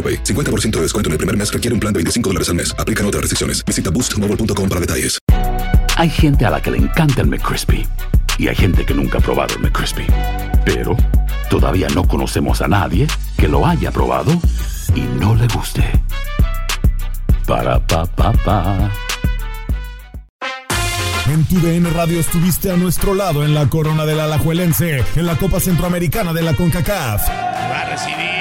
AroPay. 50% de descuento en el primer mes requiere un plan de 25 dólares al mes. Aplican otras restricciones. Visita boostmobile.com para detalles. Hay gente a la que le encanta el McCrispy y hay gente que nunca ha probado el McCrispy. Pero todavía no conocemos a nadie que lo haya probado y no le guste. Para pa pa pa. En tu DN Radio estuviste a nuestro lado en la corona del Alajuelense, en la Copa Centroamericana de la CONCACAF. Va a recibir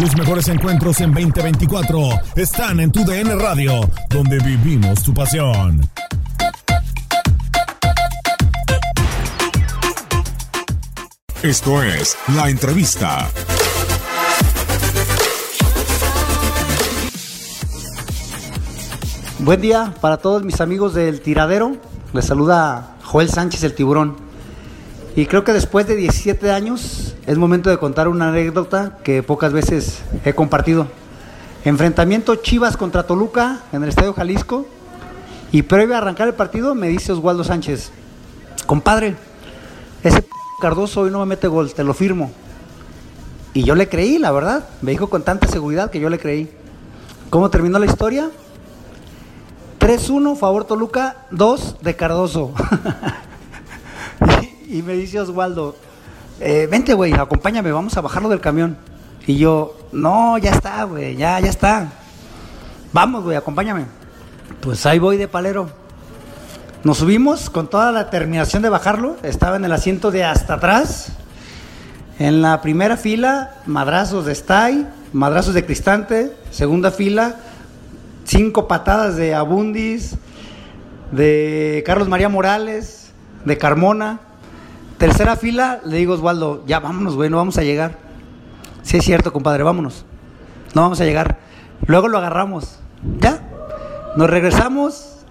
Los mejores encuentros en 2024 están en tu DN Radio, donde vivimos tu pasión. Esto es La Entrevista. Buen día para todos mis amigos del tiradero. Les saluda Joel Sánchez el tiburón. Y creo que después de 17 años es momento de contar una anécdota que pocas veces he compartido. Enfrentamiento Chivas contra Toluca en el Estadio Jalisco. Y previo a arrancar el partido me dice Oswaldo Sánchez, compadre, ese Cardoso hoy no me mete gol, te lo firmo. Y yo le creí, la verdad. Me dijo con tanta seguridad que yo le creí. ¿Cómo terminó la historia? 3-1, favor Toluca, 2 de Cardoso. y, me dice Oswaldo, eh, vente, güey, acompáñame, vamos a bajarlo del camión. Y yo, no, ya está, güey, ya, ya está. Vamos, güey, acompáñame. Pues ahí voy de palero. Nos subimos con toda la terminación de bajarlo. Estaba en el asiento de hasta atrás. En la primera fila, madrazos de Stay, madrazos de Cristante. Segunda fila, cinco patadas de Abundis, de Carlos María Morales, de Carmona. Tercera fila, le digo Osvaldo, ya vámonos, güey, no vamos a llegar. Sí es cierto, compadre, vámonos. No vamos a llegar. Luego lo agarramos. Ya. Nos regresamos,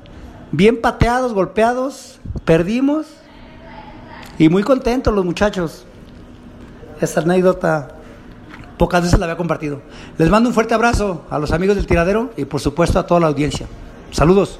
bien pateados, golpeados, perdimos. Y muy contentos los muchachos. Esa anécdota pocas veces la había compartido. Les mando un fuerte abrazo a los amigos del tiradero y por supuesto a toda la audiencia. Saludos.